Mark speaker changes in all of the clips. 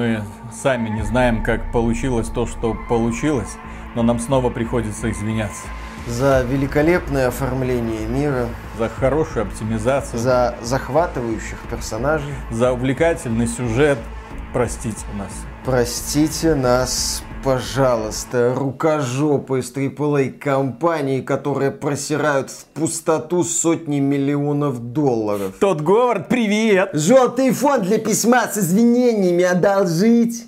Speaker 1: Мы сами не знаем, как получилось то, что получилось, но нам снова приходится извиняться.
Speaker 2: За великолепное оформление мира.
Speaker 1: За хорошую оптимизацию.
Speaker 2: За захватывающих персонажей.
Speaker 1: За увлекательный сюжет. Простите нас.
Speaker 2: Простите нас, пожалуйста, рукожопы из AAA компании, которые просирают в пустоту сотни миллионов долларов.
Speaker 1: Тот Говард, привет!
Speaker 2: Желтый фон для письма с извинениями одолжить.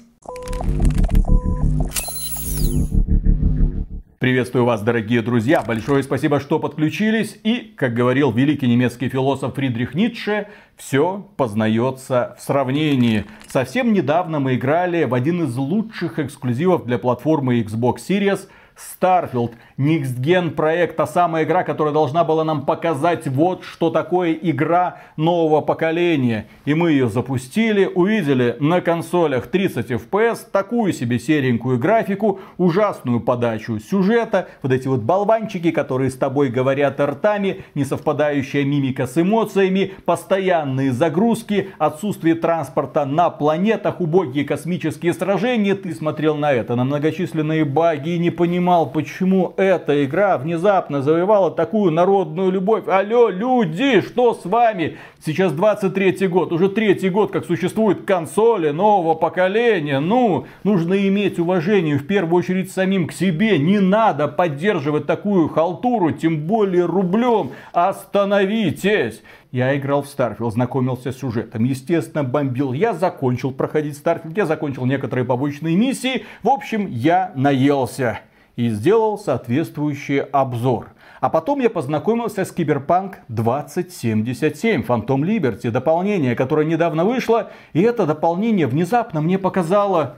Speaker 1: Приветствую вас, дорогие друзья. Большое спасибо, что подключились. И, как говорил великий немецкий философ Фридрих Ницше, все познается в сравнении. Совсем недавно мы играли в один из лучших эксклюзивов для платформы Xbox Series – Starfield, Next Gen проект, та самая игра, которая должна была нам показать вот что такое игра нового поколения. И мы ее запустили, увидели на консолях 30 FPS, такую себе серенькую графику, ужасную подачу сюжета, вот эти вот болванчики, которые с тобой говорят ртами, не совпадающая мимика с эмоциями, постоянные загрузки, отсутствие транспорта на планетах, убогие космические сражения. Ты смотрел на это, на многочисленные баги и не понимал, понимал, почему эта игра внезапно завоевала такую народную любовь. Алло, люди, что с вами? Сейчас 23 год, уже третий год, как существуют консоли нового поколения. Ну, нужно иметь уважение в первую очередь самим к себе. Не надо поддерживать такую халтуру, тем более рублем. Остановитесь! Я играл в Starfield, знакомился с сюжетом. Естественно, бомбил. Я закончил проходить Starfield, я закончил некоторые побочные миссии. В общем, я наелся и сделал соответствующий обзор. А потом я познакомился с Киберпанк 2077, Phantom Liberty, дополнение, которое недавно вышло, и это дополнение внезапно мне показало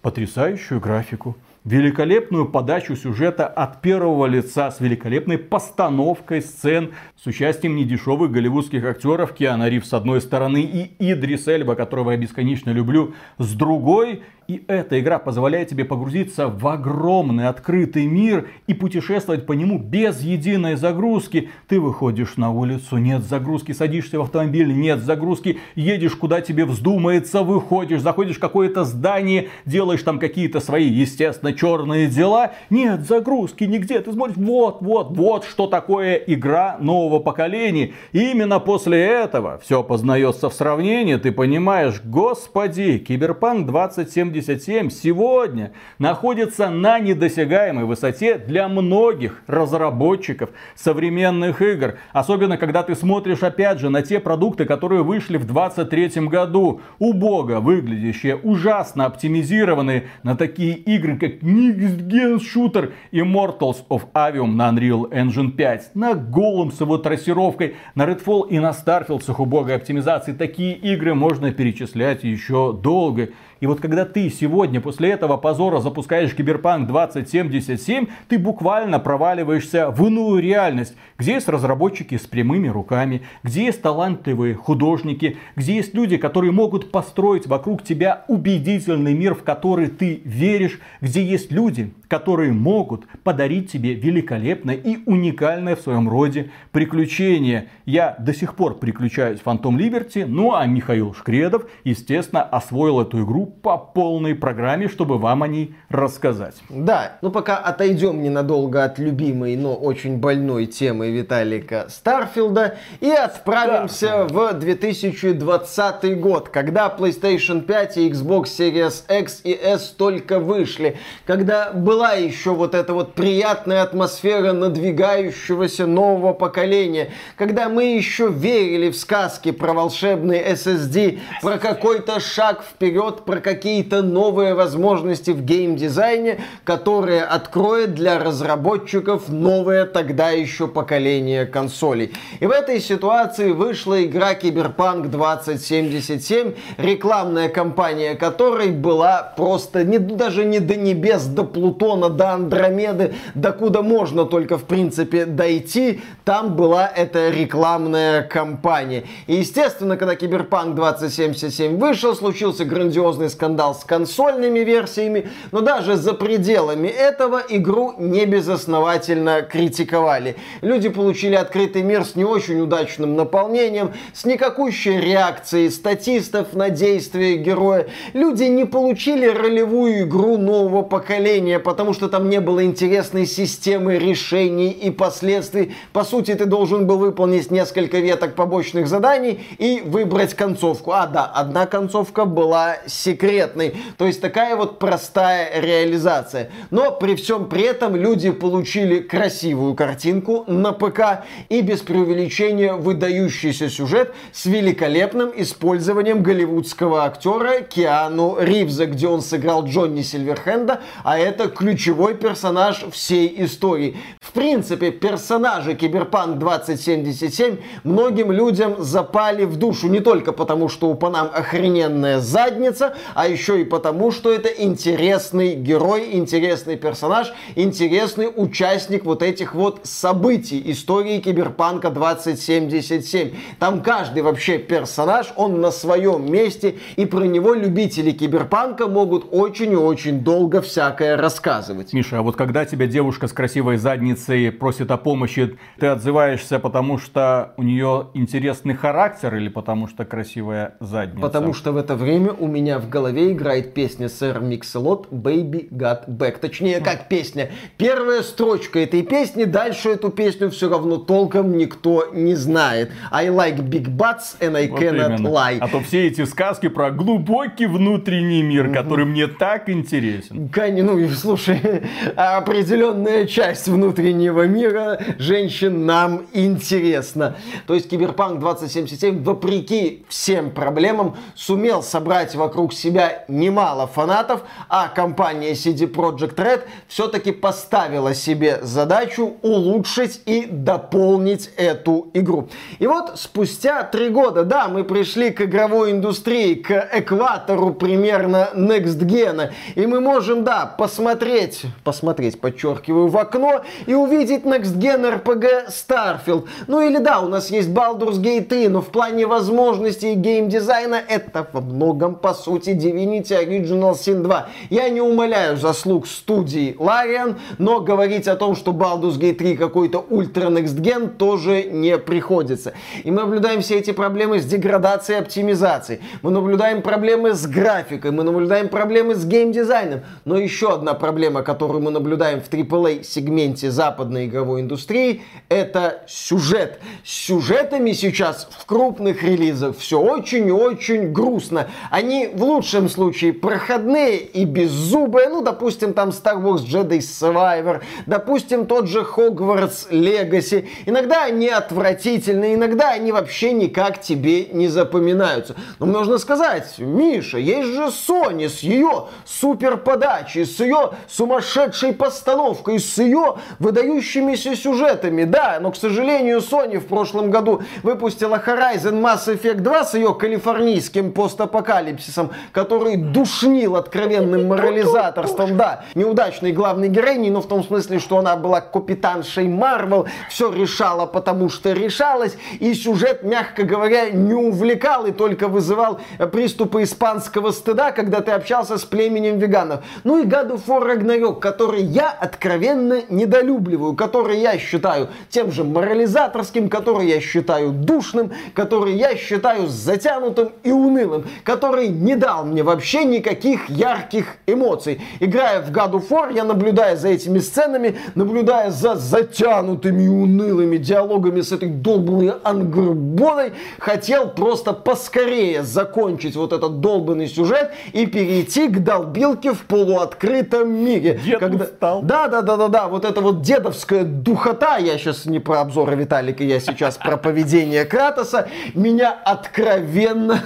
Speaker 1: потрясающую графику, великолепную подачу сюжета от первого лица с великолепной постановкой сцен с участием недешевых голливудских актеров Киана Рив с одной стороны и Идрис Эльба, которого я бесконечно люблю, с другой. И эта игра позволяет тебе погрузиться в огромный открытый мир и путешествовать по нему без единой загрузки. Ты выходишь на улицу, нет загрузки, садишься в автомобиль, нет загрузки, едешь куда тебе вздумается, выходишь, заходишь в какое-то здание, делаешь там какие-то свои, естественно, черные дела, нет загрузки нигде. Ты смотришь, вот, вот, вот что такое игра нового поколения. И именно после этого все познается в сравнении, ты понимаешь, господи, Киберпанк 2070 77 сегодня находится на недосягаемой высоте для многих разработчиков современных игр. Особенно, когда ты смотришь, опять же, на те продукты, которые вышли в 2023 году. Убого выглядящие, ужасно оптимизированные на такие игры, как Next Gen Shooter Immortals of Avium на Unreal Engine 5, на Голом с его трассировкой, на Redfall и на Starfield с их убогой оптимизацией. Такие игры можно перечислять еще долго. И вот когда ты сегодня после этого позора запускаешь Киберпанк 2077, ты буквально проваливаешься в иную реальность, где есть разработчики с прямыми руками, где есть талантливые художники, где есть люди, которые могут построить вокруг тебя убедительный мир, в который ты веришь, где есть люди, которые могут подарить тебе великолепное и уникальное в своем роде приключение. Я до сих пор приключаюсь в Phantom Liberty, ну а Михаил Шкредов, естественно, освоил эту игру по полной программе, чтобы вам о ней рассказать.
Speaker 2: Да, ну пока отойдем ненадолго от любимой, но очень больной темы Виталика Старфилда и отправимся да. в 2020 год, когда PlayStation 5 и Xbox Series X и S только вышли, когда была еще вот эта вот приятная атмосфера надвигающегося нового поколения, когда мы еще верили в сказки про волшебный SSD, про какой-то шаг вперед, про какие-то новые возможности в геймдизайне, которые откроет для разработчиков новое тогда еще поколение консолей. И в этой ситуации вышла игра Cyberpunk 2077, рекламная кампания которой была просто не, даже не до небес, до Плутона, до Андромеды, до куда можно только в принципе дойти, там была эта рекламная кампания. И естественно, когда Cyberpunk 2077 вышел, случился грандиозный серьезный скандал с консольными версиями, но даже за пределами этого игру не безосновательно критиковали. Люди получили открытый мир с не очень удачным наполнением, с никакущей реакцией статистов на действия героя. Люди не получили ролевую игру нового поколения, потому что там не было интересной системы решений и последствий. По сути, ты должен был выполнить несколько веток побочных заданий и выбрать концовку. А, да, одна концовка была секретной. То есть такая вот простая реализация. Но при всем при этом люди получили красивую картинку на ПК и без преувеличения выдающийся сюжет с великолепным использованием голливудского актера Киану Ривза, где он сыграл Джонни Сильверхенда, а это ключевой персонаж всей истории. В принципе, персонажи Киберпанк 2077 многим людям запали в душу не только потому, что у Панам охрененная задница, а еще и потому, что это интересный герой, интересный персонаж, интересный участник вот этих вот событий истории Киберпанка 2077. Там каждый вообще персонаж, он на своем месте, и про него любители Киберпанка могут очень и очень долго всякое рассказывать.
Speaker 1: Миша, а вот когда тебя девушка с красивой задницей просит о помощи, ты отзываешься потому, что у нее интересный характер или потому, что красивая задница?
Speaker 2: Потому что в это время у меня в голове играет песня Сэр Микселот «Baby Got Back». Точнее, как песня. Первая строчка этой песни, дальше эту песню все равно толком никто не знает. I like big butts and I вот cannot именно. lie.
Speaker 1: А то все эти сказки про глубокий внутренний мир, который мне так интересен.
Speaker 2: Ну, слушай, определенная часть внутреннего мира женщин нам интересна. То есть Киберпанк 2077, вопреки всем проблемам, сумел собрать вокруг себя немало фанатов, а компания CD Projekt Red все-таки поставила себе задачу улучшить и дополнить эту игру. И вот спустя три года, да, мы пришли к игровой индустрии, к экватору примерно Next Gen, и мы можем, да, посмотреть, посмотреть, подчеркиваю, в окно и увидеть Next Gen RPG Starfield. Ну или да, у нас есть Baldur's Gate 3, но в плане возможностей геймдизайна это во многом, по сути, Divinity Original Sin 2. Я не умоляю заслуг студии Larian, но говорить о том, что Baldur's Gate 3 какой-то ультра Next Gen тоже не приходится. И мы наблюдаем все эти проблемы с деградацией и оптимизацией. Мы наблюдаем проблемы с графикой, мы наблюдаем проблемы с геймдизайном. Но еще одна проблема, которую мы наблюдаем в AAA сегменте западной игровой индустрии, это сюжет. С сюжетами сейчас в крупных релизах все очень и очень грустно. Они в лучшем случае проходные и беззубые. Ну, допустим, там Star Wars Jedi Survivor, допустим, тот же Hogwarts Legacy. Иногда они отвратительные, иногда они вообще никак тебе не запоминаются. Но можно сказать, Миша, есть же Sony с ее супер подачей, с ее сумасшедшей постановкой, с ее выдающимися сюжетами. Да, но, к сожалению, Sony в прошлом году выпустила Horizon Mass Effect 2 с ее калифорнийским постапокалипсисом, который душнил откровенным морализаторством. Да, неудачной главной героиней, но в том смысле, что она была капитаншей Марвел, все решала, потому что решалась, и сюжет, мягко говоря, не увлекал и только вызывал приступы испанского стыда, когда ты общался с племенем веганов. Ну и God of War Ragnarok, который я откровенно недолюбливаю, который я считаю тем же морализаторским, который я считаю душным, который я считаю затянутым и унылым, который не дал мне вообще никаких ярких эмоций. Играя в God of War, я наблюдая за этими сценами, наблюдая за затянутыми и унылыми диалогами с этой долбанной ангрбоной, хотел просто поскорее закончить вот этот долбанный сюжет и перейти к долбилке в полуоткрытом мире.
Speaker 1: Дед когда... устал.
Speaker 2: Да, да, да, да, да, вот это вот дедовская духота, я сейчас не про обзоры Виталика, я сейчас про поведение Кратоса, меня откровенно...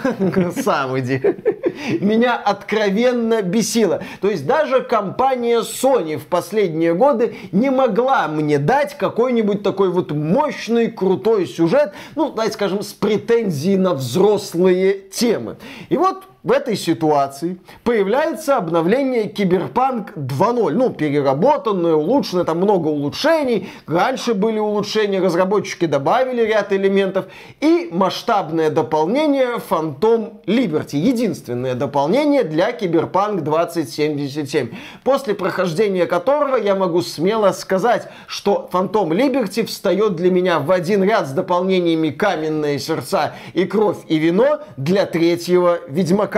Speaker 2: Сам иди. Меня откровенно бесило. То есть даже компания Sony в последние годы не могла мне дать какой-нибудь такой вот мощный, крутой сюжет, ну, давайте скажем, с претензией на взрослые темы. И вот в этой ситуации появляется обновление Киберпанк 2.0. Ну, переработанное, улучшенное, там много улучшений. Раньше были улучшения, разработчики добавили ряд элементов. И масштабное дополнение Phantom Liberty. Единственное дополнение для Киберпанк 2077. После прохождения которого я могу смело сказать, что Phantom Liberty встает для меня в один ряд с дополнениями Каменные сердца и Кровь и вино для третьего Ведьмака.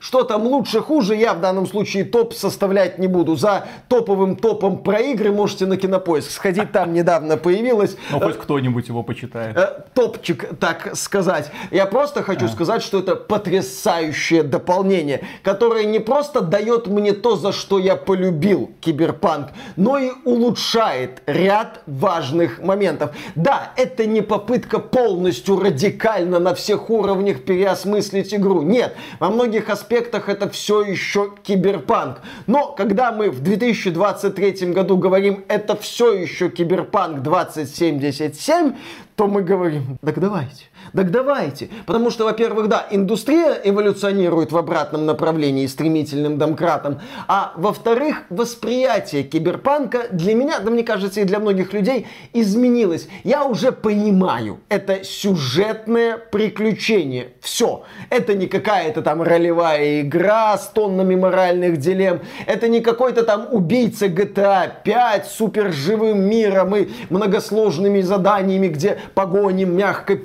Speaker 2: Что там лучше, хуже, я в данном случае топ составлять не буду. За топовым топом про игры можете на Кинопоиск сходить, там недавно появилось.
Speaker 1: Ну, хоть кто-нибудь его почитает.
Speaker 2: Э, топчик, так сказать. Я просто хочу а. сказать, что это потрясающее дополнение, которое не просто дает мне то, за что я полюбил Киберпанк, но и улучшает ряд важных моментов. Да, это не попытка полностью радикально на всех уровнях переосмыслить игру. Нет, во многих аспектах это все еще киберпанк. Но когда мы в 2023 году говорим, это все еще киберпанк 2077, то мы говорим, так давайте. Так давайте. Потому что, во-первых, да, индустрия эволюционирует в обратном направлении стремительным домкратом. А во-вторых, восприятие киберпанка для меня, да мне кажется, и для многих людей изменилось. Я уже понимаю, это сюжетное приключение. Все. Это не какая-то там ролевая игра с тоннами моральных дилемм. Это не какой-то там убийца GTA 5 с суперживым миром и многосложными заданиями, где погони мягко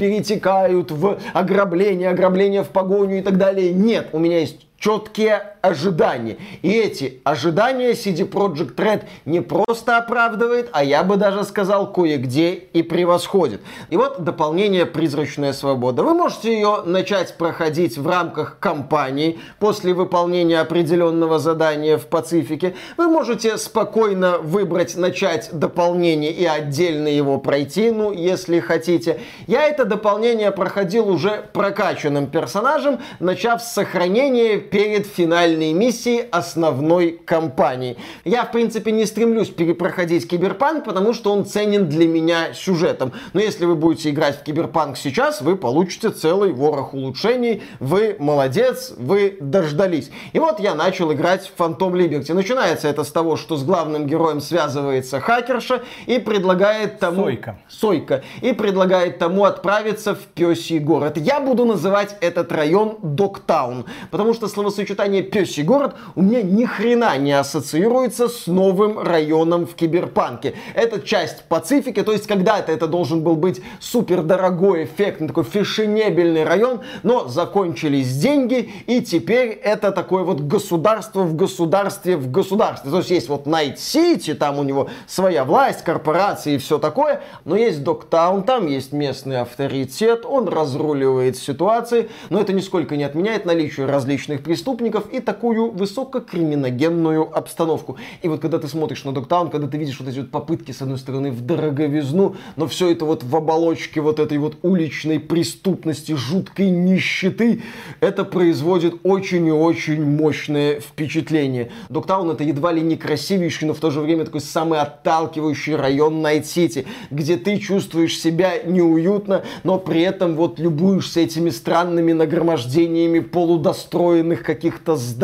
Speaker 2: перетекают в ограбление, ограбление в погоню и так далее. Нет, у меня есть четкие ожидания. И эти ожидания CD Projekt Red не просто оправдывает, а я бы даже сказал кое-где и превосходит. И вот дополнение «Призрачная свобода». Вы можете ее начать проходить в рамках кампании после выполнения определенного задания в Пацифике. Вы можете спокойно выбрать начать дополнение и отдельно его пройти, ну, если хотите. Я это дополнение проходил уже прокачанным персонажем, начав с сохранения перед финальной миссией основной кампании. Я, в принципе, не стремлюсь перепроходить Киберпанк, потому что он ценен для меня сюжетом. Но если вы будете играть в Киберпанк сейчас, вы получите целый ворох улучшений. Вы молодец, вы дождались. И вот я начал играть в Phantom Liberty. Начинается это с того, что с главным героем связывается хакерша и предлагает тому...
Speaker 1: Сойка.
Speaker 2: Сойка. И предлагает тому отправиться в Пёсий город. Я буду называть этот район Доктаун, потому что словосочетание «пёсий город» у меня ни хрена не ассоциируется с новым районом в Киберпанке. Это часть Пацифики, то есть когда-то это должен был быть супер дорогой, эффектный, такой фешенебельный район, но закончились деньги, и теперь это такое вот государство в государстве в государстве. То есть есть вот Найт Сити, там у него своя власть, корпорации и все такое, но есть Доктаун, там есть местный авторитет, он разруливает ситуации, но это нисколько не отменяет наличие различных преступников и такую высококриминогенную обстановку. И вот когда ты смотришь на Dogtown, когда ты видишь вот эти вот попытки, с одной стороны, в дороговизну, но все это вот в оболочке вот этой вот уличной преступности, жуткой нищеты, это производит очень и очень мощное впечатление. Dogtown это едва ли не красивейший, но в то же время такой самый отталкивающий район Найт-Сити, где ты чувствуешь себя неуютно, но при этом вот любуешься этими странными нагромождениями полудостроенных каких-то зданий,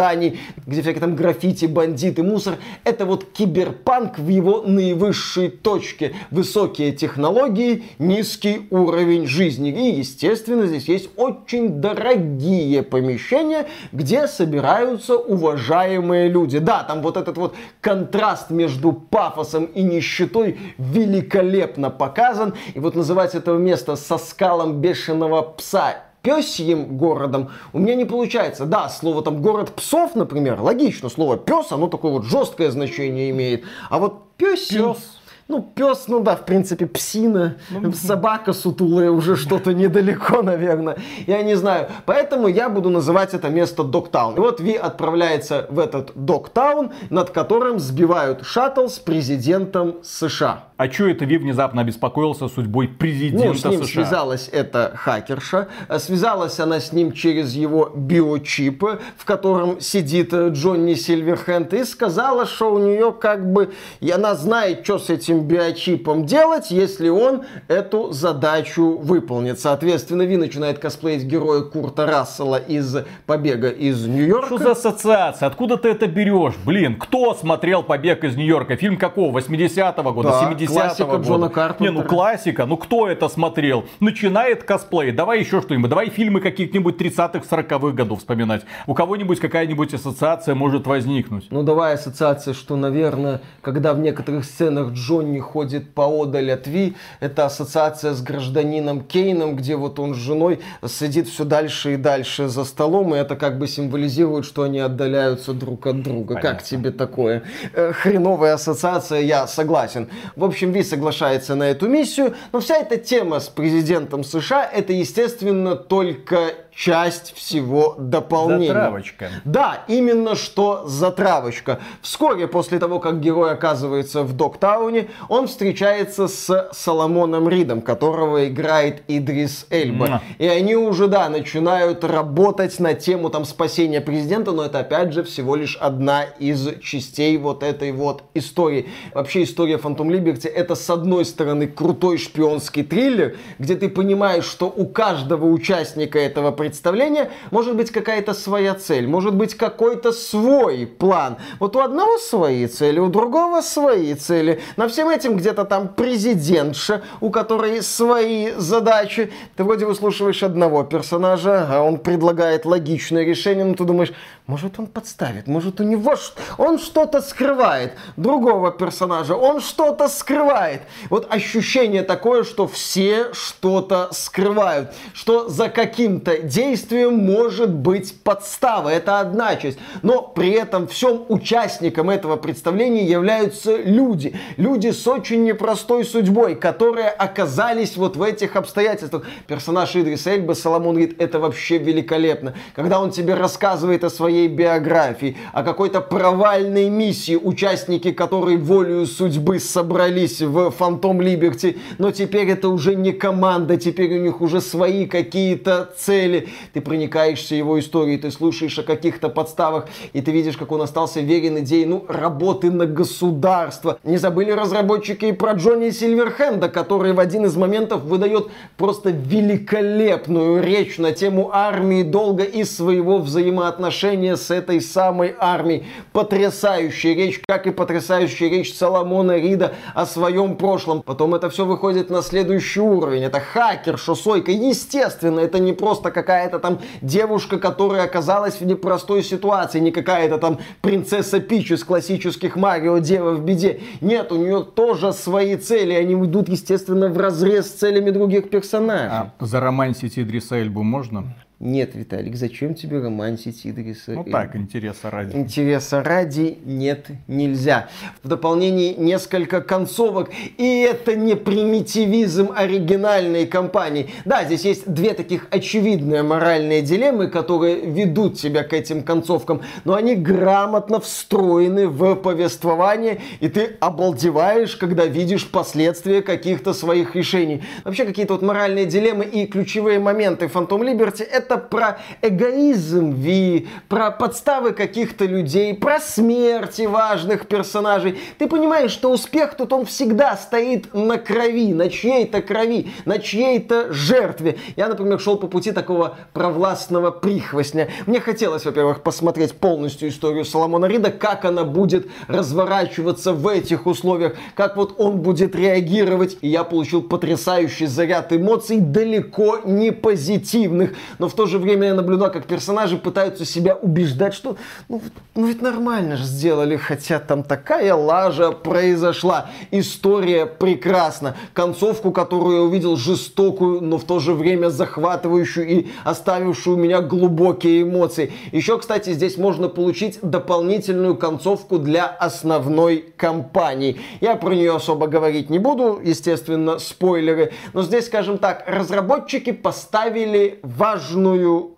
Speaker 2: где всякие там граффити, бандиты, мусор. Это вот киберпанк в его наивысшей точке. Высокие технологии, низкий уровень жизни. И, естественно, здесь есть очень дорогие помещения, где собираются уважаемые люди. Да, там вот этот вот контраст между пафосом и нищетой великолепно показан. И вот называть этого места со скалом бешеного пса пёсьим городом у меня не получается. Да, слово там город псов, например, логично, слово пес, оно такое вот жесткое значение имеет. А вот пёсьим... Пес. Ну, пес, ну да, в принципе, псина, ну, собака сутулая уже что-то недалеко, наверное. Я не знаю. Поэтому я буду называть это место Доктаун. И вот Ви отправляется в этот Доктаун, над которым сбивают шаттл с президентом США.
Speaker 1: А что это Ви внезапно обеспокоился судьбой президента
Speaker 2: ну, с ним
Speaker 1: США?
Speaker 2: связалась эта хакерша. Связалась она с ним через его биочип, в котором сидит Джонни Сильверхенд, и сказала, что у нее как бы... И она знает, что с этим биочипом делать, если он эту задачу выполнит. Соответственно, Ви начинает косплеить героя Курта Рассела из «Побега из Нью-Йорка».
Speaker 1: Что за ассоциация? Откуда ты это берешь? Блин, кто смотрел «Побег из Нью-Йорка»? Фильм какого? 80-го года?
Speaker 2: Да,
Speaker 1: 70-го
Speaker 2: классика
Speaker 1: года?
Speaker 2: Джона Карпентера.
Speaker 1: Не, ну классика. Ну кто это смотрел? Начинает косплей. Давай еще что-нибудь. Давай фильмы каких-нибудь 30-х, 40-х годов вспоминать. У кого-нибудь какая-нибудь ассоциация может возникнуть.
Speaker 2: Ну давай ассоциация, что, наверное, когда в некоторых сценах Джонни ходит поодаль от Ви, это ассоциация с гражданином Кейном, где вот он с женой сидит все дальше и дальше за столом, и это как бы символизирует, что они отдаляются друг от друга.
Speaker 1: Понятно.
Speaker 2: Как тебе такое? Э, хреновая ассоциация, я согласен. В общем, Ви соглашается на эту миссию, но вся эта тема с президентом США, это, естественно, только часть всего дополнения.
Speaker 1: Затравочка.
Speaker 2: Да, именно что затравочка. Вскоре после того, как герой оказывается в Доктауне, он встречается с Соломоном Ридом, которого играет Идрис Эльба.
Speaker 1: Муа.
Speaker 2: И они уже, да, начинают работать на тему там спасения президента, но это опять же всего лишь одна из частей вот этой вот истории. Вообще история Фантом Либерти это с одной стороны крутой шпионский триллер, где ты понимаешь, что у каждого участника этого представления может быть какая-то своя цель, может быть какой-то свой план. Вот у одного свои цели, у другого свои цели. На всем этим где-то там президентша, у которой свои задачи. Ты вроде выслушиваешь одного персонажа, а он предлагает логичное решение, но ты думаешь, может он подставит, может у него он что-то скрывает. Другого персонажа, он что-то скрывает. Вот ощущение такое, что все что-то скрывают, что за каким-то действием может быть подстава. Это одна часть. Но при этом всем участникам этого представления являются люди. Люди с очень непростой судьбой, которые оказались вот в этих обстоятельствах. Персонаж Идриса Эльба, Соломон Рид, это вообще великолепно. Когда он тебе рассказывает о своей биографии, о какой-то провальной миссии, участники которой волею судьбы собрались в Фантом Либерти, но теперь это уже не команда, теперь у них уже свои какие-то цели. Ты проникаешься его историей, ты слушаешь о каких-то подставах, и ты видишь, как он остался верен идее, ну, работы на государство. Не забыли разработчики и про Джонни Сильверхенда, который в один из моментов выдает просто великолепную речь на тему армии, долга и своего взаимоотношения с этой самой армией. Потрясающая речь, как и потрясающая речь Соломона Рида о своем прошлом. Потом это все выходит на следующий уровень. Это хакер, шосойка. Естественно, это не просто какая-то там девушка, которая оказалась в непростой ситуации, не какая-то там принцесса Пич из классических Марио, дева в беде. Нет, у нее тоже свои цели. Они идут, естественно, в разрез с целями других персонажей.
Speaker 1: А заромансить Идриса Эльбу можно?
Speaker 2: Нет, Виталик, зачем тебе романсить Идриса?
Speaker 1: Ну так, интереса ради.
Speaker 2: Интереса ради нет, нельзя. В дополнении несколько концовок, и это не примитивизм оригинальной компании. Да, здесь есть две таких очевидные моральные дилеммы, которые ведут тебя к этим концовкам, но они грамотно встроены в повествование, и ты обалдеваешь, когда видишь последствия каких-то своих решений. Вообще какие-то вот моральные дилеммы и ключевые моменты Фантом Либерти это про эгоизм Ви, про подставы каких-то людей, про смерти важных персонажей. Ты понимаешь, что успех тут он всегда стоит на крови, на чьей-то крови, на чьей-то жертве. Я, например, шел по пути такого провластного прихвостня. Мне хотелось, во-первых, посмотреть полностью историю Соломона Рида, как она будет разворачиваться в этих условиях, как вот он будет реагировать. И я получил потрясающий заряд эмоций, далеко не позитивных. Но в то же время я наблюдал, как персонажи пытаются себя убеждать, что ну, ну ведь нормально же сделали, хотя там такая лажа произошла. История прекрасна. Концовку, которую я увидел, жестокую, но в то же время захватывающую и оставившую у меня глубокие эмоции. Еще, кстати, здесь можно получить дополнительную концовку для основной кампании. Я про нее особо говорить не буду, естественно, спойлеры. Но здесь, скажем так, разработчики поставили важную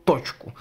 Speaker 2: точку.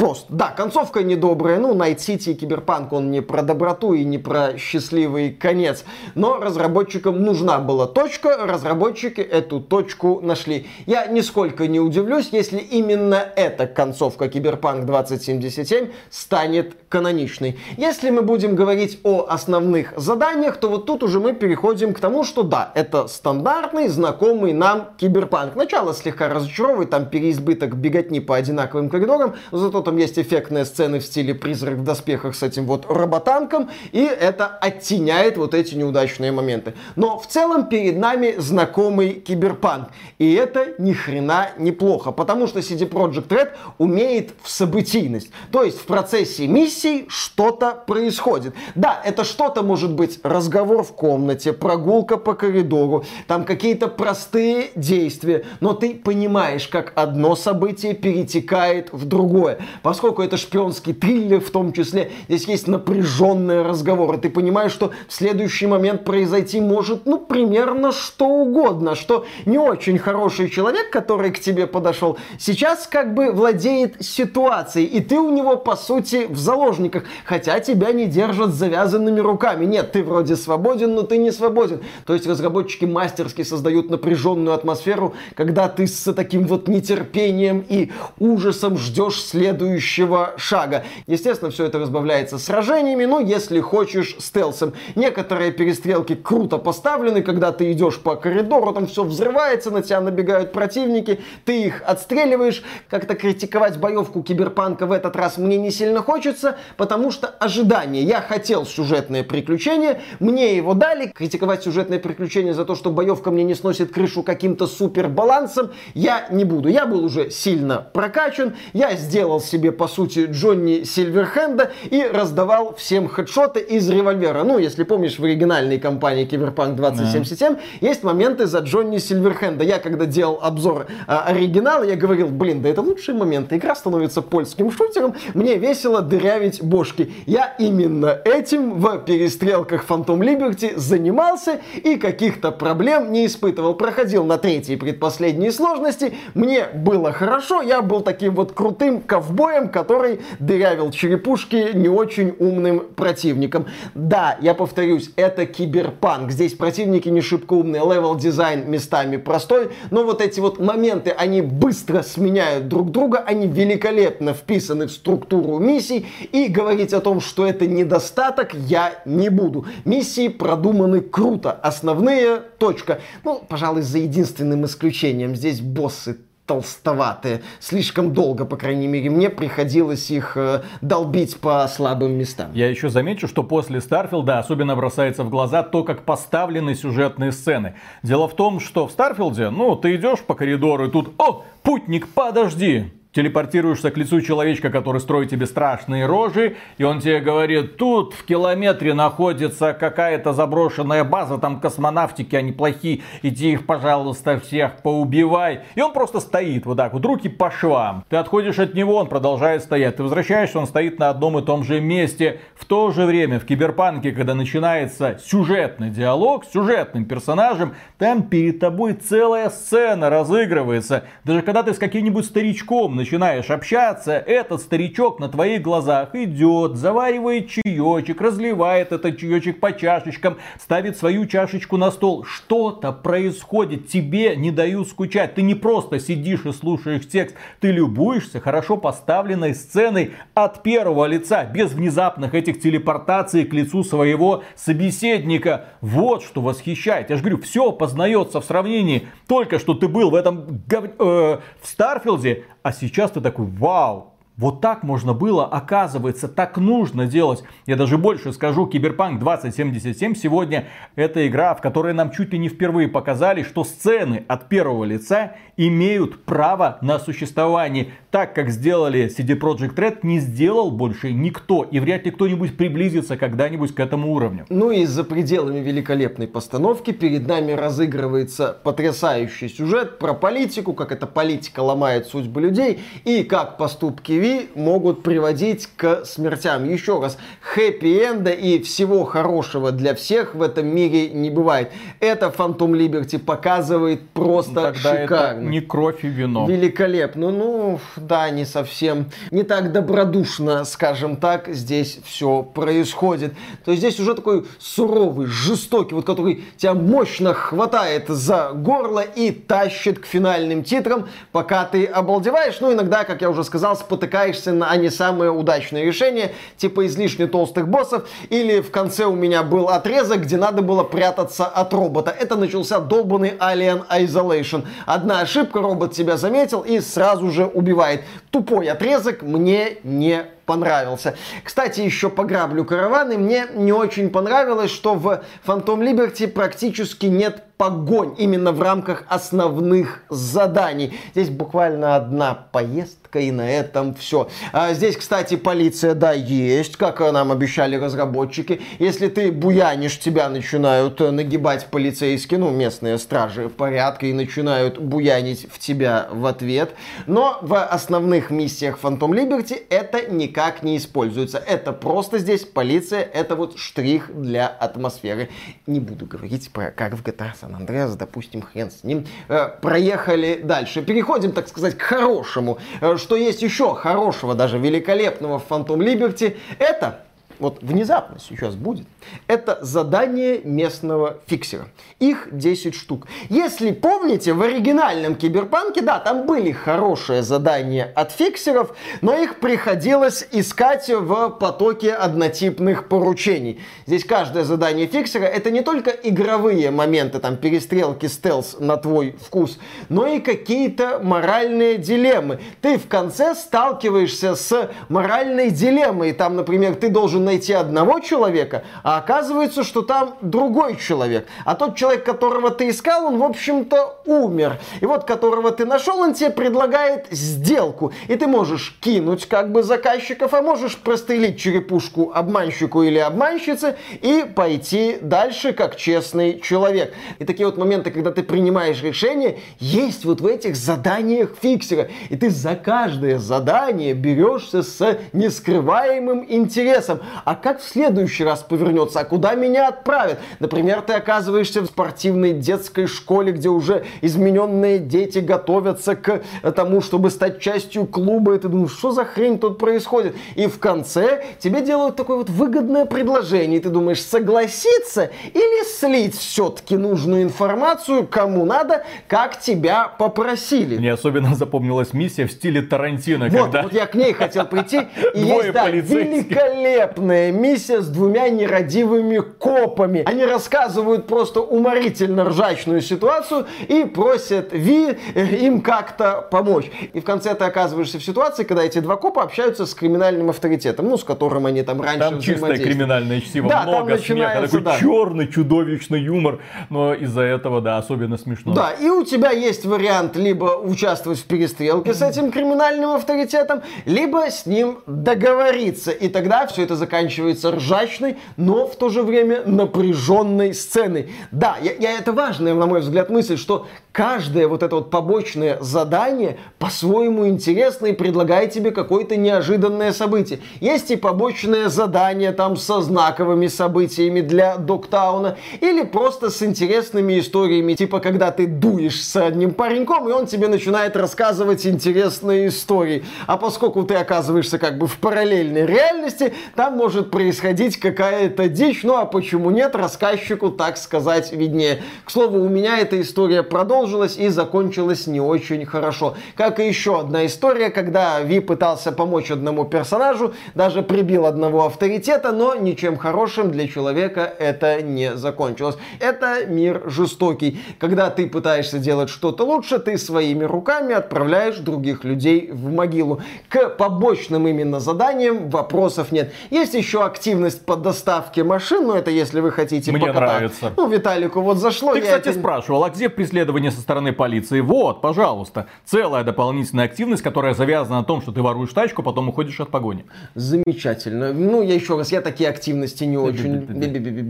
Speaker 2: Просто, да, концовка недобрая, ну, Night City и Киберпанк, он не про доброту и не про счастливый конец, но разработчикам нужна была точка, разработчики эту точку нашли. Я нисколько не удивлюсь, если именно эта концовка Киберпанк 2077 станет каноничной. Если мы будем говорить о основных заданиях, то вот тут уже мы переходим к тому, что да, это стандартный, знакомый нам Киберпанк. Начало слегка разочаровывает, там переизбыток беготни по одинаковым коридорам, зато там есть эффектные сцены в стиле призрак в доспехах с этим вот роботанком, и это оттеняет вот эти неудачные моменты. Но в целом перед нами знакомый киберпанк. И это ни хрена неплохо, потому что CD Projekt Red умеет в событийность. То есть в процессе миссий что-то происходит. Да, это что-то может быть разговор в комнате, прогулка по коридору, там какие-то простые действия, но ты понимаешь, как одно событие перетекает в другое поскольку это шпионский триллер в том числе, здесь есть напряженные разговоры. Ты понимаешь, что в следующий момент произойти может, ну, примерно что угодно, что не очень хороший человек, который к тебе подошел, сейчас как бы владеет ситуацией, и ты у него, по сути, в заложниках, хотя тебя не держат завязанными руками. Нет, ты вроде свободен, но ты не свободен. То есть разработчики мастерски создают напряженную атмосферу, когда ты с таким вот нетерпением и ужасом ждешь следующего следующего шага. Естественно, все это разбавляется сражениями, но если хочешь, стелсом. Некоторые перестрелки круто поставлены, когда ты идешь по коридору, там все взрывается, на тебя набегают противники, ты их отстреливаешь. Как-то критиковать боевку киберпанка в этот раз мне не сильно хочется, потому что ожидание. Я хотел сюжетное приключение, мне его дали. Критиковать сюжетное приключение за то, что боевка мне не сносит крышу каким-то супер балансом, я не буду. Я был уже сильно прокачан, я сделал себе, по сути, Джонни Сильверхенда и раздавал всем хедшоты из револьвера. Ну, если помнишь, в оригинальной кампании Киберпанк 2077 да. есть моменты за Джонни Сильверхенда. Я, когда делал обзор а, оригинала, я говорил, блин, да это лучшие моменты. Игра становится польским шутером, мне весело дырявить бошки. Я именно этим в перестрелках Phantom Liberty занимался и каких-то проблем не испытывал. Проходил на третьей предпоследней сложности, мне было хорошо, я был таким вот крутым ковбоем боем, который дырявил черепушки не очень умным противникам. Да, я повторюсь, это киберпанк. Здесь противники не шибко умные, level design местами простой, но вот эти вот моменты, они быстро сменяют друг друга, они великолепно вписаны в структуру миссий, и говорить о том, что это недостаток, я не буду. Миссии продуманы круто, основные точка. Ну, пожалуй, за единственным исключением, здесь боссы толстоватые. Слишком долго, по крайней мере, мне приходилось их э, долбить по слабым местам.
Speaker 1: Я еще замечу, что после Starfield а особенно бросается в глаза то, как поставлены сюжетные сцены. Дело в том, что в Starfield е, ну, ты идешь по коридору и тут, о, путник, подожди, телепортируешься к лицу человечка, который строит тебе страшные рожи, и он тебе говорит, тут в километре находится какая-то заброшенная база, там космонавтики, они плохие, иди их, пожалуйста, всех поубивай. И он просто стоит вот так вот, руки по швам. Ты отходишь от него, он продолжает стоять. Ты возвращаешься, он стоит на одном и том же месте. В то же время в Киберпанке, когда начинается сюжетный диалог с сюжетным персонажем, там перед тобой целая сцена разыгрывается. Даже когда ты с каким-нибудь старичком начинаешь общаться, этот старичок на твоих глазах идет, заваривает чаечек, разливает этот чаечек по чашечкам, ставит свою чашечку на стол. Что-то происходит, тебе не дают скучать. Ты не просто сидишь и слушаешь текст, ты любуешься хорошо поставленной сценой от первого лица, без внезапных этих телепортаций к лицу своего собеседника. Вот что восхищает. Я же говорю, все познается в сравнении. Только что ты был в этом э, в Старфилде, а сейчас ты такой, вау, вот так можно было, оказывается, так нужно делать. Я даже больше скажу, Киберпанк 2077 сегодня это игра, в которой нам чуть ли не впервые показали, что сцены от первого лица имеют право на существование. Так, как сделали CD Projekt Red, не сделал больше никто. И вряд ли кто-нибудь приблизится когда-нибудь к этому уровню.
Speaker 2: Ну и за пределами великолепной постановки перед нами разыгрывается потрясающий сюжет про политику, как эта политика ломает судьбы людей и как поступки и могут приводить к смертям. Еще раз, хэппи-энда и всего хорошего для всех в этом мире не бывает. Это Фантом Либерти показывает просто ну, Тогда шикарно.
Speaker 1: Это не кровь и вино.
Speaker 2: Великолепно. Ну, да, не совсем. Не так добродушно, скажем так, здесь все происходит. То есть здесь уже такой суровый, жестокий, вот который тебя мощно хватает за горло и тащит к финальным титрам, пока ты обалдеваешь. Ну, иногда, как я уже сказал, спотыкаешься на не самые удачные решения, типа излишне толстых боссов, или в конце у меня был отрезок, где надо было прятаться от робота. Это начался долбанный Alien Isolation. Одна ошибка, робот тебя заметил и сразу же убивает. Тупой отрезок мне не понравился. Кстати, еще пограблю караваны. Мне не очень понравилось, что в Phantom Liberty практически нет погонь именно в рамках основных заданий. Здесь буквально одна поездка и на этом все. А здесь, кстати, полиция, да, есть, как нам обещали разработчики. Если ты буянишь, тебя начинают нагибать полицейские, ну, местные стражи порядка и начинают буянить в тебя в ответ. Но в основных миссиях Phantom Liberty это никак не используется. Это просто здесь полиция, это вот штрих для атмосферы. Не буду говорить про как в GTA San Сан-Андреас, допустим, хрен с ним. Э, проехали дальше. Переходим, так сказать, к хорошему. Э, что есть еще хорошего, даже великолепного в Phantom Liberty, это вот внезапно сейчас будет, это задание местного фиксера. Их 10 штук. Если помните, в оригинальном Киберпанке, да, там были хорошие задания от фиксеров, но их приходилось искать в потоке однотипных поручений. Здесь каждое задание фиксера это не только игровые моменты, там перестрелки, стелс на твой вкус, но и какие-то моральные дилеммы. Ты в конце сталкиваешься с моральной дилеммой. Там, например, ты должен найти одного человека, а оказывается, что там другой человек. А тот человек, которого ты искал, он, в общем-то, умер. И вот, которого ты нашел, он тебе предлагает сделку. И ты можешь кинуть как бы заказчиков, а можешь прострелить черепушку обманщику или обманщице и пойти дальше как честный человек. И такие вот моменты, когда ты принимаешь решение, есть вот в этих заданиях фиксера. И ты за каждое задание берешься с нескрываемым интересом. А как в следующий раз повернется? А куда меня отправят? Например, ты оказываешься в спортивной детской школе, где уже измененные дети готовятся к тому, чтобы стать частью клуба. И ты думаешь, что за хрень тут происходит? И в конце тебе делают такое вот выгодное предложение. И ты думаешь, согласиться или слить все-таки нужную информацию, кому надо, как тебя попросили.
Speaker 1: Мне особенно запомнилась миссия в стиле Тарантино.
Speaker 2: Вот, когда... вот я к ней хотел прийти. И есть, да, великолепная Сложная миссия с двумя нерадивыми копами. Они рассказывают просто уморительно ржачную ситуацию и просят Ви э, им как-то помочь. И в конце ты оказываешься в ситуации, когда эти два копа общаются с криминальным авторитетом, ну, с которым они там раньше
Speaker 1: Там чистая криминальная чтиво, да, много смеха, такой да. черный чудовищный юмор, но из-за этого, да, особенно смешно.
Speaker 2: Да, и у тебя есть вариант либо участвовать в перестрелке с этим криминальным авторитетом, либо с ним договориться, и тогда все это заканчивается заканчивается ржачной, но в то же время напряженной сценой. Да, я, я, это важная, на мой взгляд, мысль, что каждое вот это вот побочное задание по-своему интересно и предлагает тебе какое-то неожиданное событие. Есть и побочное задание там со знаковыми событиями для Доктауна, или просто с интересными историями, типа когда ты дуешь с одним пареньком, и он тебе начинает рассказывать интересные истории. А поскольку ты оказываешься как бы в параллельной реальности, там может происходить какая-то дичь, ну а почему нет, рассказчику, так сказать, виднее. К слову, у меня эта история продолжилась и закончилась не очень хорошо. Как и еще одна история, когда Ви пытался помочь одному персонажу, даже прибил одного авторитета, но ничем хорошим для человека это не закончилось. Это мир жестокий. Когда ты пытаешься делать что-то лучше, ты своими руками отправляешь других людей в могилу. К побочным именно заданиям вопросов нет. Есть Есть еще активность по доставке машин, ну это если вы хотите
Speaker 1: Мне покатать. нравится.
Speaker 2: Ну, Виталику вот зашло.
Speaker 1: Ты, кстати, это... спрашивал, а где преследование со стороны полиции? Вот, пожалуйста. Целая дополнительная активность, которая завязана на том, что ты воруешь тачку, потом уходишь от погони.
Speaker 2: Замечательно. Ну, я еще раз, я такие активности не очень...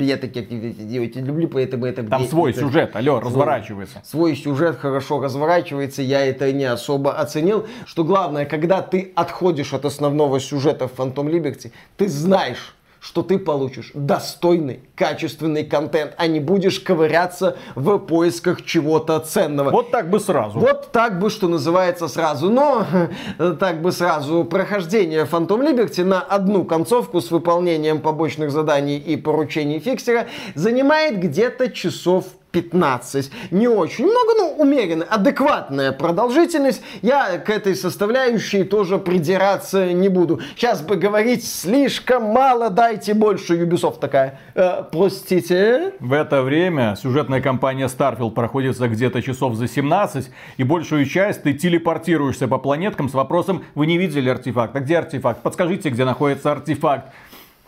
Speaker 2: Я такие активности люблю, поэтому это...
Speaker 1: Там свой сюжет, алло, разворачивается.
Speaker 2: Свой сюжет хорошо разворачивается, я это не особо оценил. Что главное, когда ты отходишь от основного сюжета в Phantom Liberty, ты знаешь, что ты получишь достойный, качественный контент, а не будешь ковыряться в поисках чего-то ценного.
Speaker 1: Вот так бы сразу.
Speaker 2: Вот так бы, что называется, сразу. Но так бы сразу прохождение Phantom Liberty на одну концовку с выполнением побочных заданий и поручений фиксера занимает где-то часов 15. Не очень много, но умеренная, адекватная продолжительность. Я к этой составляющей тоже придираться не буду. Сейчас бы говорить слишком мало, дайте больше. Ubisoft такая, э, простите.
Speaker 1: В это время сюжетная кампания Starfield проходится где-то часов за 17, и большую часть ты телепортируешься по планеткам с вопросом, вы не видели артефакт, а где артефакт? Подскажите, где находится артефакт.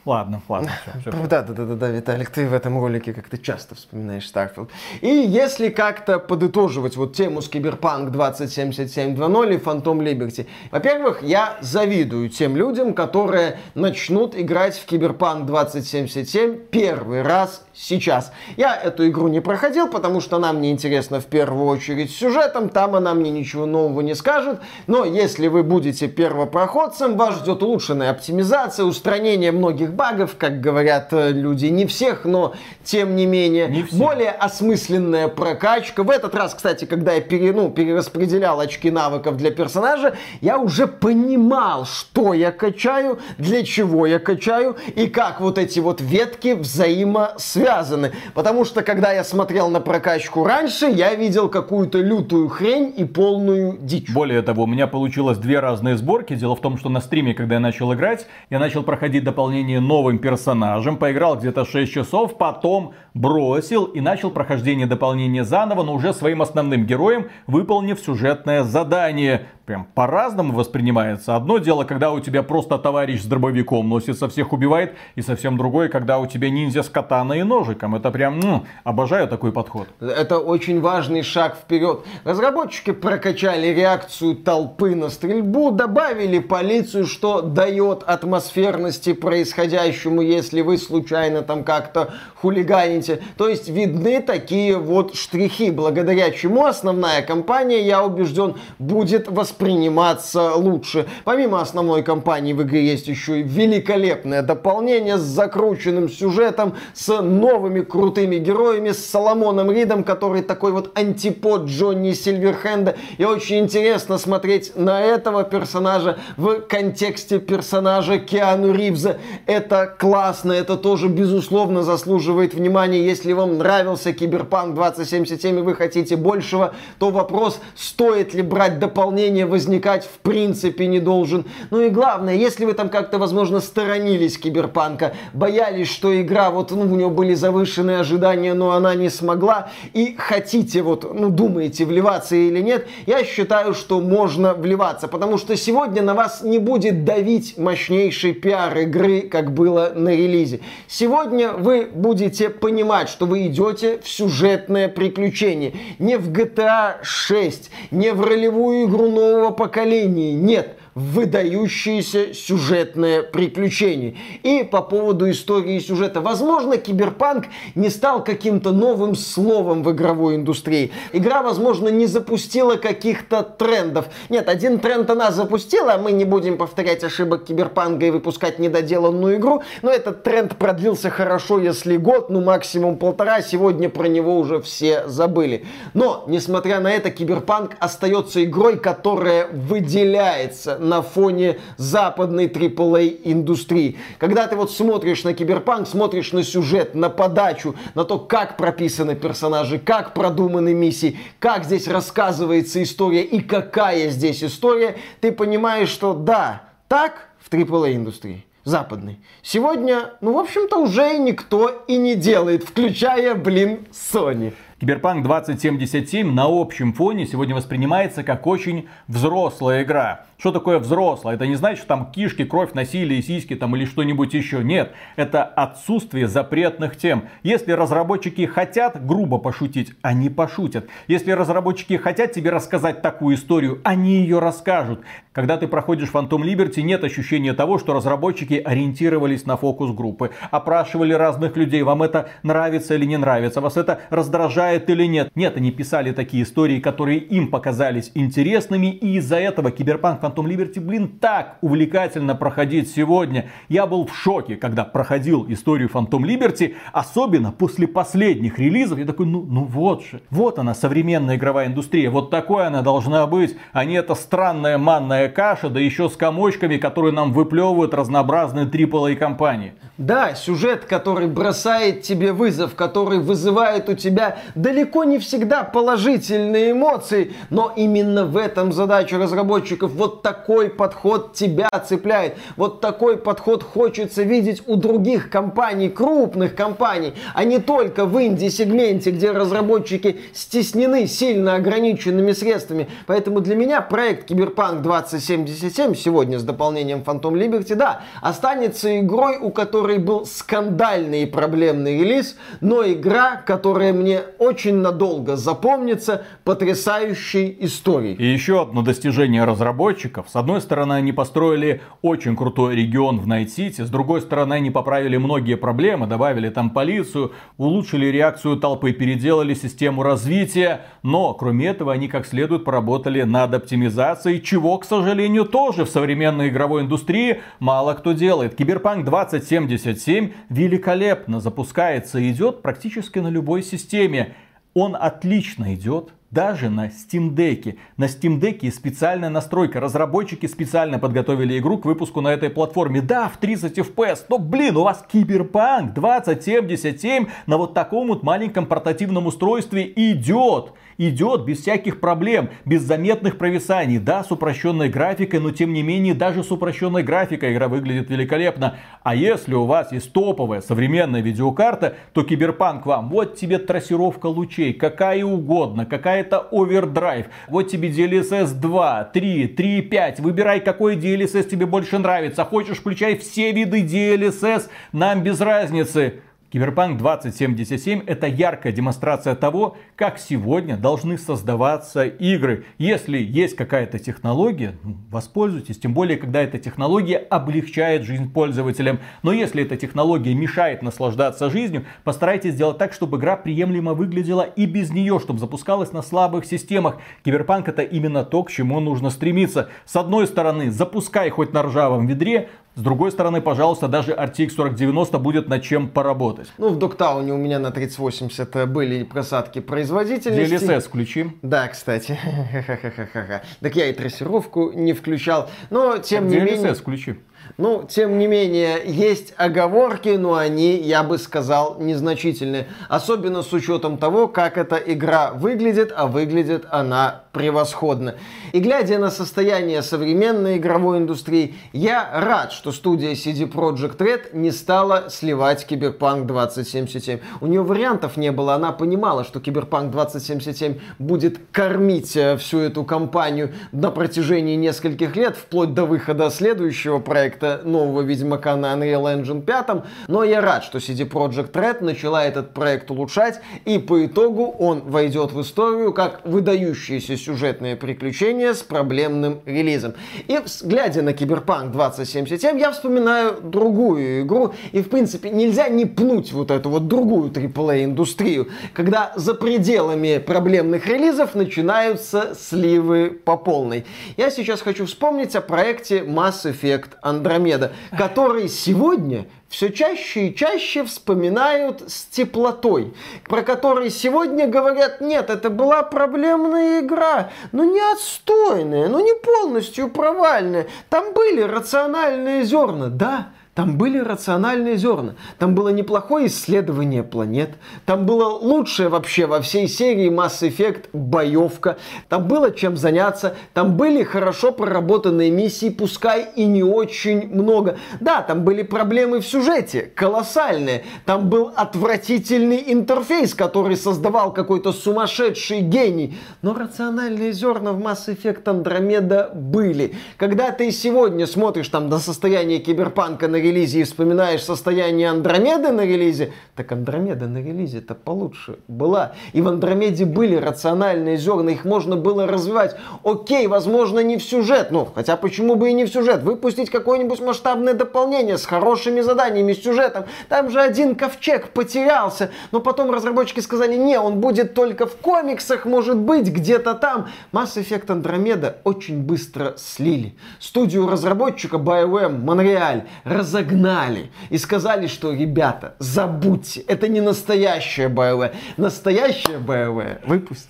Speaker 1: Ладно, ладно. Все,
Speaker 2: все. Да, да, да, да, да, Виталик, ты в этом ролике как-то часто вспоминаешь Starfield. И если как-то подытоживать вот тему с Киберпанк 2077 2.0 и Phantom Liberty, во-первых, я завидую тем людям, которые начнут играть в Киберпанк 2077 первый раз сейчас. Я эту игру не проходил, потому что она мне интересна в первую очередь сюжетом, там она мне ничего нового не скажет, но если вы будете первопроходцем, вас ждет улучшенная оптимизация, устранение многих багов, как говорят э, люди, не всех, но тем не менее, не более осмысленная прокачка. В этот раз, кстати, когда я пере, ну, перераспределял очки навыков для персонажа, я уже понимал, что я качаю, для чего я качаю и как вот эти вот ветки взаимосвязаны связаны. Потому что, когда я смотрел на прокачку раньше, я видел какую-то лютую хрень и полную дичь.
Speaker 1: Более того, у меня получилось две разные сборки. Дело в том, что на стриме, когда я начал играть, я начал проходить дополнение новым персонажем, поиграл где-то 6 часов, потом бросил и начал прохождение дополнения заново, но уже своим основным героем, выполнив сюжетное задание прям по-разному воспринимается. Одно дело, когда у тебя просто товарищ с дробовиком носится, всех убивает, и совсем другое, когда у тебя ниндзя с катаной и ножиком. Это прям, ну, обожаю такой подход.
Speaker 2: Это очень важный шаг вперед. Разработчики прокачали реакцию толпы на стрельбу, добавили полицию, что дает атмосферности происходящему, если вы случайно там как-то хулиганите. То есть видны такие вот штрихи, благодаря чему основная компания, я убежден, будет восприниматься восприниматься лучше. Помимо основной кампании в игре есть еще и великолепное дополнение с закрученным сюжетом, с новыми крутыми героями, с Соломоном Ридом, который такой вот антипод Джонни Сильверхенда. И очень интересно смотреть на этого персонажа в контексте персонажа Киану Ривза. Это классно, это тоже безусловно заслуживает внимания. Если вам нравился Киберпанк 2077 и вы хотите большего, то вопрос, стоит ли брать дополнение сомнения возникать в принципе не должен. Ну и главное, если вы там как-то, возможно, сторонились киберпанка, боялись, что игра, вот, ну, у него были завышенные ожидания, но она не смогла, и хотите, вот, ну, думаете, вливаться или нет, я считаю, что можно вливаться, потому что сегодня на вас не будет давить мощнейший пиар игры, как было на релизе. Сегодня вы будете понимать, что вы идете в сюжетное приключение. Не в GTA 6, не в ролевую игру нового поколения. Нет, выдающееся сюжетное приключение. И по поводу истории сюжета. Возможно, киберпанк не стал каким-то новым словом в игровой индустрии. Игра, возможно, не запустила каких-то трендов. Нет, один тренд она запустила, а мы не будем повторять ошибок киберпанка и выпускать недоделанную игру, но этот тренд продлился хорошо, если год, ну максимум полтора, сегодня про него уже все забыли. Но, несмотря на это, киберпанк остается игрой, которая выделяется на фоне западной AAA индустрии. Когда ты вот смотришь на Киберпанк, смотришь на сюжет, на подачу, на то, как прописаны персонажи, как продуманы миссии, как здесь рассказывается история и какая здесь история, ты понимаешь, что да, так в AAA индустрии западный. Сегодня, ну, в общем-то, уже никто и не делает, включая, блин, Sony.
Speaker 1: Киберпанк 2077 на общем фоне сегодня воспринимается как очень взрослая игра. Что такое взрослое? Это не значит, что там кишки, кровь, насилие, сиськи там или что-нибудь еще. Нет, это отсутствие запретных тем. Если разработчики хотят грубо пошутить, они пошутят. Если разработчики хотят тебе рассказать такую историю, они ее расскажут. Когда ты проходишь Phantom Liberty, нет ощущения того, что разработчики ориентировались на фокус группы, опрашивали разных людей, вам это нравится или не нравится, вас это раздражает или нет. Нет, они писали такие истории, которые им показались интересными, и из-за этого Киберпанк Phantom Liberty, блин, так увлекательно проходить сегодня. Я был в шоке, когда проходил историю Phantom Liberty, особенно после последних релизов. Я такой, ну, ну вот же, вот она, современная игровая индустрия, вот такой она должна быть, а не эта странная манная каша, да еще с комочками, которые нам выплевывают разнообразные AAA компании.
Speaker 2: Да, сюжет, который бросает тебе вызов, который вызывает у тебя далеко не всегда положительные эмоции, но именно в этом задача разработчиков. Вот такой подход тебя цепляет, вот такой подход хочется видеть у других компаний, крупных компаний, а не только в инди-сегменте, где разработчики стеснены сильно ограниченными средствами. Поэтому для меня проект Киберпанк 2077 сегодня с дополнением Phantom Liberty, да, останется игрой, у которой был скандальный и проблемный релиз, но игра, которая мне очень надолго запомнится, потрясающей историей.
Speaker 1: И еще одно достижение разработчиков. С одной стороны, они построили очень крутой регион в Найт-Сити, с другой стороны, они поправили многие проблемы, добавили там полицию, улучшили реакцию толпы, переделали систему развития, но кроме этого они как следует поработали над оптимизацией, чего, к сожалению, тоже в современной игровой индустрии мало кто делает. Киберпанк 2077 77 великолепно запускается и идет практически на любой системе. Он отлично идет даже на Steam Deck. На Steam Deck специальная настройка. Разработчики специально подготовили игру к выпуску на этой платформе. Да, в 30 FPS, но блин, у вас Киберпанк 2077 на вот таком вот маленьком портативном устройстве идет идет без всяких проблем, без заметных провисаний. Да, с упрощенной графикой, но тем не менее даже с упрощенной графикой игра выглядит великолепно. А если у вас есть топовая современная видеокарта, то Киберпанк вам, вот тебе трассировка лучей, какая угодно, какая-то овердрайв, вот тебе DLSS 2, 3, 3, 5, выбирай какой DLSS тебе больше нравится, хочешь включай все виды DLSS, нам без разницы. Киберпанк 2077 это яркая демонстрация того, как сегодня должны создаваться игры. Если есть какая-то технология, ну, воспользуйтесь, тем более, когда эта технология облегчает жизнь пользователям. Но если эта технология мешает наслаждаться жизнью, постарайтесь сделать так, чтобы игра приемлемо выглядела и без нее, чтобы запускалась на слабых системах. Киберпанк это именно то, к чему нужно стремиться. С одной стороны, запускай хоть на ржавом ведре, с другой стороны, пожалуйста, даже RTX 4090 будет над чем поработать.
Speaker 2: Ну, в Доктауне у меня на 3080 были просадки производительности.
Speaker 1: DLSS включим.
Speaker 2: Да, кстати. Так я и трассировку не включал. Но, тем так не DLSS менее...
Speaker 1: включи.
Speaker 2: Ну, тем не менее, есть оговорки, но они, я бы сказал, незначительные. Особенно с учетом того, как эта игра выглядит, а выглядит она превосходно. И глядя на состояние современной игровой индустрии, я рад, что студия CD Projekt Red не стала сливать Киберпанк 2077. У нее вариантов не было, она понимала, что Киберпанк 2077 будет кормить э, всю эту компанию на протяжении нескольких лет, вплоть до выхода следующего проекта нового Ведьмака на Unreal Engine 5. Но я рад, что CD Projekt Red начала этот проект улучшать, и по итогу он войдет в историю как выдающийся сюжетное приключение с проблемным релизом. И глядя на Киберпанк 2077, я вспоминаю другую игру, и в принципе нельзя не пнуть вот эту вот другую AAA индустрию, когда за пределами проблемных релизов начинаются сливы по полной. Я сейчас хочу вспомнить о проекте Mass Effect Andromeda, который сегодня все чаще и чаще вспоминают с теплотой, про который сегодня говорят, нет, это была проблемная игра, но не отстойная, но не полностью провальная. Там были рациональные зерна, да, Там были рациональные зерна. Там было неплохое исследование планет. Там было лучшее вообще во всей серии Mass Effect боевка. Там было чем заняться. Там были хорошо проработанные миссии, пускай и не очень много. Да, там были проблемы в сюжете, колоссальные. Там был отвратительный интерфейс, который создавал какой-то сумасшедший гений. Но рациональные зерна в Mass Effect Andromeda были. Когда ты сегодня смотришь там на состояние киберпанка на релизе и вспоминаешь состояние Андромеды на релизе, так Андромеда на релизе-то получше была. И в Андромеде были рациональные зерна, их можно было развивать. Окей, возможно, не в сюжет, ну, хотя почему бы и не в сюжет. Выпустить какое-нибудь масштабное дополнение с хорошими заданиями, с сюжетом. Там же один ковчег потерялся, но потом разработчики сказали, не, он будет только в комиксах, может быть, где-то там. Mass Effect Andromeda очень быстро слили. Студию разработчика BioWare Монреаль раз разогнали и сказали, что, ребята, забудьте, это не настоящая BioWare. Настоящая BioWare выпустит.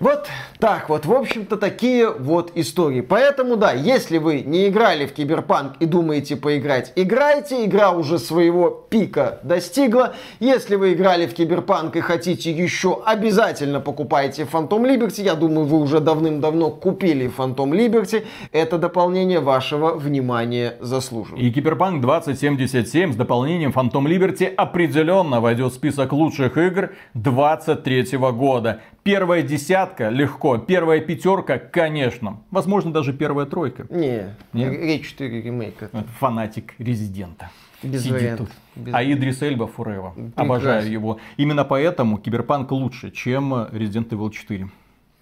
Speaker 2: Вот так вот, в общем-то, такие вот истории. Поэтому, да, если вы не играли в Киберпанк и думаете поиграть, играйте. Игра уже своего пика достигла. Если вы играли в Киберпанк и хотите еще, обязательно покупайте Phantom Liberty. Я думаю, вы уже давным-давно купили Phantom Liberty. Это дополнение вашего внимания заслуживает.
Speaker 1: И Киберпанк 2077 с дополнением Phantom Liberty определенно войдет в список лучших игр 2023 года. Первая десятка легко, первая пятерка, конечно. Возможно, даже первая тройка.
Speaker 2: Не, не? речь 4 ремейка.
Speaker 1: Фанатик Резидента.
Speaker 2: Без Сидит вариантов.
Speaker 1: тут. Без... А Идрис Эльба forever. Обожаю его. Именно поэтому Киберпанк лучше, чем Resident Evil 4.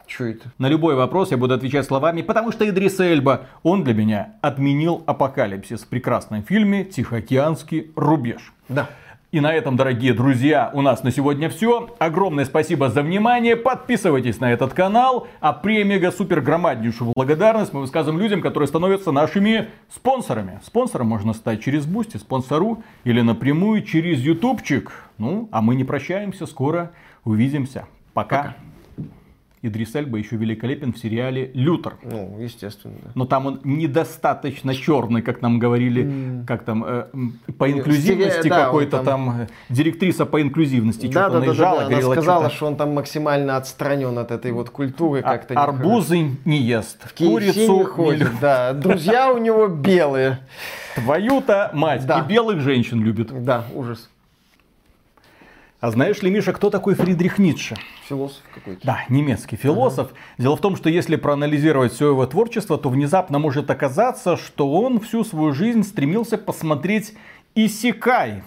Speaker 2: Что это?
Speaker 1: На любой вопрос я буду отвечать словами, потому что Идрис Эльба, он для меня отменил апокалипсис в прекрасном фильме «Тихоокеанский рубеж».
Speaker 2: Да.
Speaker 1: И на этом, дорогие друзья, у нас на сегодня все. Огромное спасибо за внимание. Подписывайтесь на этот канал. А премега супер громаднейшую благодарность мы высказываем людям, которые становятся нашими спонсорами. Спонсором можно стать через Boosty, спонсору или напрямую через ютубчик. Ну, а мы не прощаемся. Скоро увидимся. Пока. Пока. Идрис Эльба еще великолепен в сериале «Лютер».
Speaker 2: Ну, естественно.
Speaker 1: Но там он недостаточно черный, как нам говорили, mm. как там, э, по инклюзивности Стере... какой-то да, там... там, э, директриса по инклюзивности
Speaker 2: да, что-то да, наезжала, да, да, говорила. Она сказала, что он там максимально отстранен от этой вот культуры а, как-то.
Speaker 1: Арбузы не ест,
Speaker 2: в курицу не ходит, не да. Друзья у него белые.
Speaker 1: Твою-то мать, да. и белых женщин любит.
Speaker 2: Да, ужас.
Speaker 1: А знаешь ли, Миша, кто такой Фридрих Ницше?
Speaker 2: Философ какой-то.
Speaker 1: Да, немецкий философ. Ага. Дело в том, что если проанализировать все его творчество, то внезапно может оказаться, что он всю свою жизнь стремился посмотреть Исикай.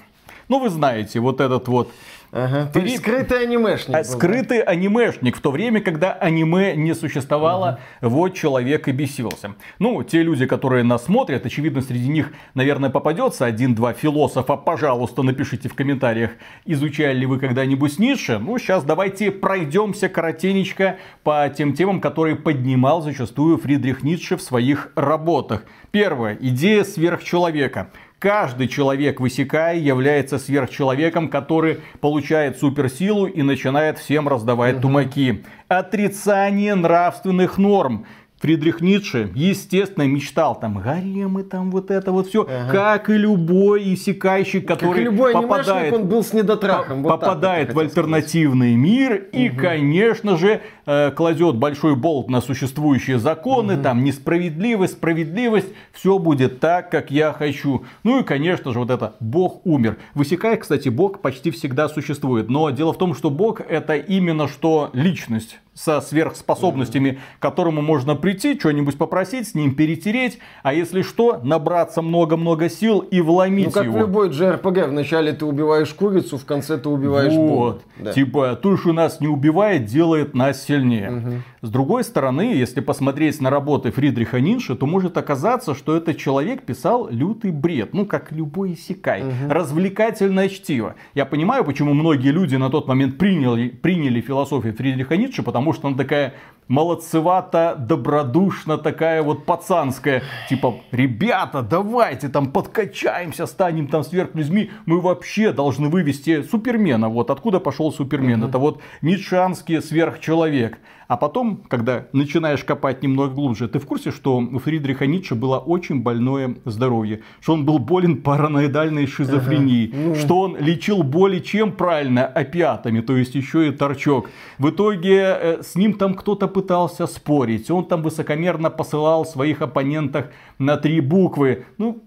Speaker 1: Ну, вы знаете, вот этот вот
Speaker 2: Ага, то есть скрытый анимешник.
Speaker 1: А, был, скрытый да? анимешник в то время, когда аниме не существовало, угу. вот человек и бесился. Ну, те люди, которые нас смотрят, очевидно, среди них, наверное, попадется один-два философа. Пожалуйста, напишите в комментариях, изучали ли вы когда-нибудь Ницше. Ну, сейчас давайте пройдемся коротенечко по тем темам, которые поднимал зачастую Фридрих Ницше в своих работах. Первое. Идея сверхчеловека. Каждый человек в Исекае является сверхчеловеком, который получает суперсилу и начинает всем раздавать тумаки. Отрицание нравственных норм. Фридрих Ницше, естественно, мечтал там гаремы, там вот это вот все, ага. как и любой иссякающий, который как и любой попадает,
Speaker 2: он был с недотрахом,
Speaker 1: вот попадает в альтернативный сказать. мир и, угу. конечно же, э, кладет большой болт на существующие законы, угу. там несправедливость, справедливость, все будет так, как я хочу. Ну и, конечно же, вот это Бог умер. В Исекае, кстати, Бог почти всегда существует, но дело в том, что Бог это именно что личность со сверхспособностями, mm-hmm. к которому можно прийти, что-нибудь попросить, с ним перетереть, а если что, набраться много-много сил и вломить
Speaker 2: ну, как
Speaker 1: его.
Speaker 2: в любой JRPG, вначале ты убиваешь курицу, в конце ты убиваешь вот.
Speaker 1: Да. Типа, то, что нас не убивает, делает нас сильнее. Mm-hmm. С другой стороны, если посмотреть на работы Фридриха Ницше, то может оказаться, что этот человек писал лютый бред, ну, как любой Исекай, mm-hmm. развлекательное чтиво. Я понимаю, почему многие люди на тот момент приняли, приняли философию Фридриха Ницше, потому потому что она такая молодцевато, добродушно, такая вот пацанская. Типа, ребята, давайте там подкачаемся, станем там сверхлюдьми. Мы вообще должны вывести Супермена. Вот откуда пошел Супермен. Mm-hmm. Это вот ницшанский сверхчеловек. А потом, когда начинаешь копать немного глубже, ты в курсе, что у Фридриха Ницше было очень больное здоровье, что он был болен параноидальной шизофренией, ага. Ну. что он лечил боли чем правильно? Опиатами, то есть еще и торчок. В итоге э, с ним там кто-то пытался спорить, он там высокомерно посылал своих оппонентах на три буквы. Ну,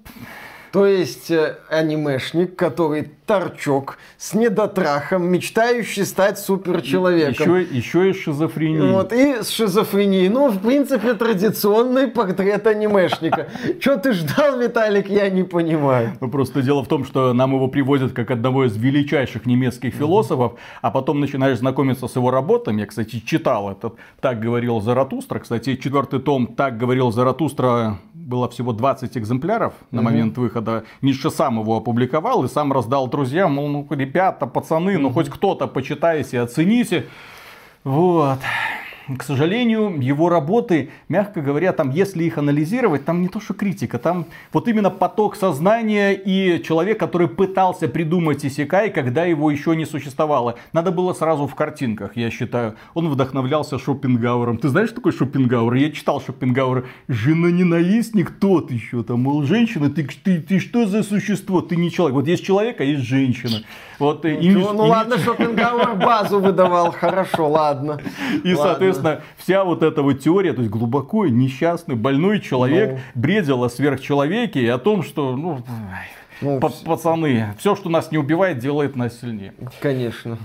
Speaker 2: то есть э, анимешник, который торчок с недотрахом, мечтающий стать суперчеловеком.
Speaker 1: Еще, еще и шизофрения.
Speaker 2: Вот, и с шизофренией. Ну, в принципе, традиционный портрет анимешника. Что ты ждал, Виталик, я не понимаю.
Speaker 1: Ну, просто дело в том, что нам его привозят как одного из величайших немецких философов, а потом начинаешь знакомиться с его работами. Я, кстати, читал этот «Так говорил Заратустра». Кстати, четвертый том «Так говорил Заратустра» было всего 20 экземпляров на момент выхода. Ницше сам его опубликовал и сам раздал друзьям, мол, ну, ребята, пацаны, ну, хоть кто-то почитайте, оцените. Вот к сожалению, его работы, мягко говоря, там, если их анализировать, там не то что критика, там вот именно поток сознания и человек, который пытался придумать Исекай, когда его еще не существовало. Надо было сразу в картинках, я считаю. Он вдохновлялся Шопенгауэром. Ты знаешь, что такое Шопенгауэр? Я читал Шопенгауэр. Жена-ненавистник тот еще там, мол, женщина, ты, ты, ты что за существо? Ты не человек. Вот есть человек, а есть женщина. Вот,
Speaker 2: ну, и, ну, и, ладно, Шопенгауэр базу выдавал, хорошо, ладно.
Speaker 1: И, ладно. соответственно, вся вот эта вот теория, то есть глубоко несчастный, больной человек ну. бредил о сверхчеловеке и о том, что, ну, ну пацаны, все, что нас не убивает, делает нас сильнее.
Speaker 2: Конечно.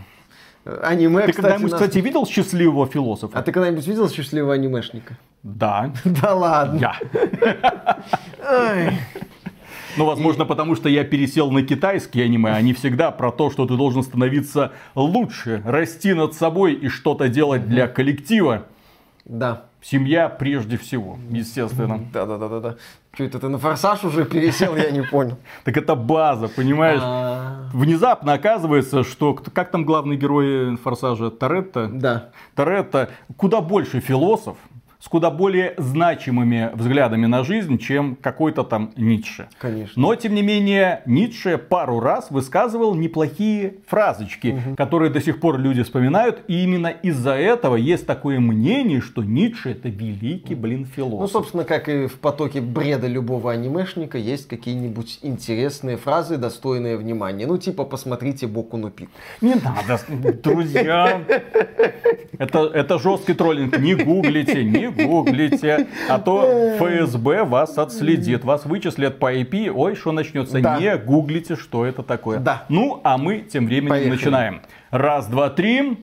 Speaker 2: Аниме,
Speaker 1: Ты когда-нибудь, нас... кстати, видел счастливого философа?
Speaker 2: А ты когда-нибудь видел счастливого анимешника?
Speaker 1: Да.
Speaker 2: Да ладно.
Speaker 1: Я. Ну, возможно, и... потому что я пересел на китайский аниме. Они всегда про то, что ты должен становиться лучше, расти над собой и что-то делать для коллектива.
Speaker 2: Да.
Speaker 1: Семья прежде всего, естественно.
Speaker 2: Да-да-да-да. Что это ты на форсаж уже пересел, я не понял.
Speaker 1: Так это база, понимаешь? А. Внезапно оказывается, что как там главный герой форсажа Торетто?
Speaker 2: Да.
Speaker 1: Торетто куда больше философ, с куда более значимыми взглядами на жизнь, чем какой-то там Ницше.
Speaker 2: Конечно.
Speaker 1: Но, тем не менее, Ницше пару раз высказывал неплохие фразочки, угу. которые до сих пор люди вспоминают. И именно из-за этого есть такое мнение, что Ницше это великий, блин, философ.
Speaker 2: Ну, собственно, как и в потоке бреда любого анимешника, есть какие-нибудь интересные фразы, достойные внимания. Ну, типа, посмотрите Боку на пик.
Speaker 1: Не надо, друзья. Это, это жесткий троллинг. Не гуглите, не гуглите, а то ФСБ вас отследит, вас вычислят по IP, ой, что начнется, да. не гуглите, что это такое.
Speaker 2: Да.
Speaker 1: Ну, а мы тем временем Поехали. начинаем. Раз, два, три.